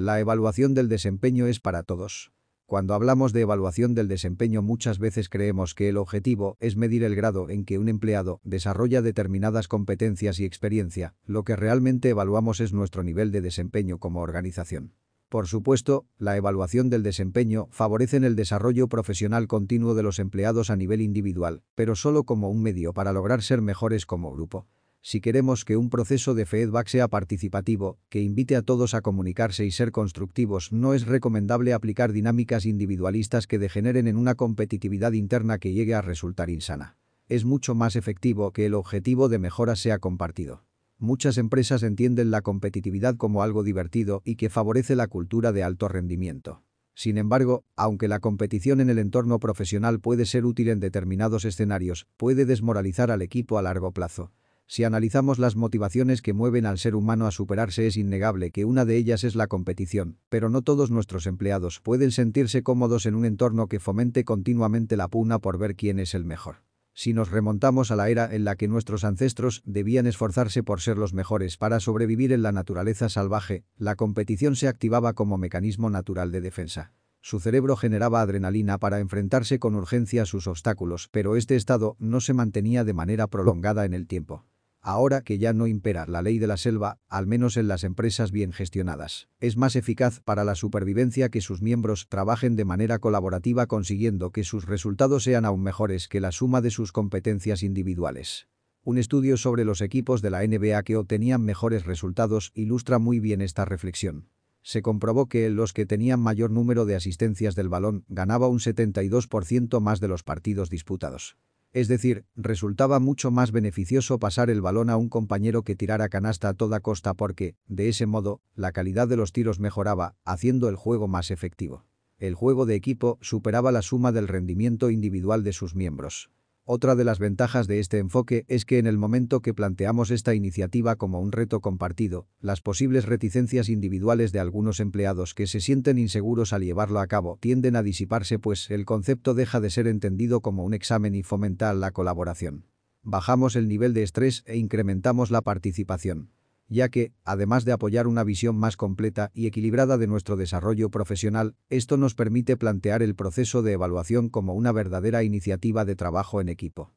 La evaluación del desempeño es para todos. Cuando hablamos de evaluación del desempeño muchas veces creemos que el objetivo es medir el grado en que un empleado desarrolla determinadas competencias y experiencia, lo que realmente evaluamos es nuestro nivel de desempeño como organización. Por supuesto, la evaluación del desempeño favorece el desarrollo profesional continuo de los empleados a nivel individual, pero solo como un medio para lograr ser mejores como grupo. Si queremos que un proceso de feedback sea participativo, que invite a todos a comunicarse y ser constructivos, no es recomendable aplicar dinámicas individualistas que degeneren en una competitividad interna que llegue a resultar insana. Es mucho más efectivo que el objetivo de mejora sea compartido. Muchas empresas entienden la competitividad como algo divertido y que favorece la cultura de alto rendimiento. Sin embargo, aunque la competición en el entorno profesional puede ser útil en determinados escenarios, puede desmoralizar al equipo a largo plazo. Si analizamos las motivaciones que mueven al ser humano a superarse es innegable que una de ellas es la competición, pero no todos nuestros empleados pueden sentirse cómodos en un entorno que fomente continuamente la pugna por ver quién es el mejor. Si nos remontamos a la era en la que nuestros ancestros debían esforzarse por ser los mejores para sobrevivir en la naturaleza salvaje, la competición se activaba como mecanismo natural de defensa. Su cerebro generaba adrenalina para enfrentarse con urgencia a sus obstáculos, pero este estado no se mantenía de manera prolongada en el tiempo. Ahora que ya no impera la ley de la selva, al menos en las empresas bien gestionadas, es más eficaz para la supervivencia que sus miembros trabajen de manera colaborativa consiguiendo que sus resultados sean aún mejores que la suma de sus competencias individuales. Un estudio sobre los equipos de la NBA que obtenían mejores resultados ilustra muy bien esta reflexión. Se comprobó que los que tenían mayor número de asistencias del balón ganaba un 72% más de los partidos disputados. Es decir, resultaba mucho más beneficioso pasar el balón a un compañero que tirara canasta a toda costa porque, de ese modo, la calidad de los tiros mejoraba, haciendo el juego más efectivo. El juego de equipo superaba la suma del rendimiento individual de sus miembros. Otra de las ventajas de este enfoque es que en el momento que planteamos esta iniciativa como un reto compartido, las posibles reticencias individuales de algunos empleados que se sienten inseguros al llevarlo a cabo tienden a disiparse pues el concepto deja de ser entendido como un examen y fomenta la colaboración. Bajamos el nivel de estrés e incrementamos la participación ya que, además de apoyar una visión más completa y equilibrada de nuestro desarrollo profesional, esto nos permite plantear el proceso de evaluación como una verdadera iniciativa de trabajo en equipo.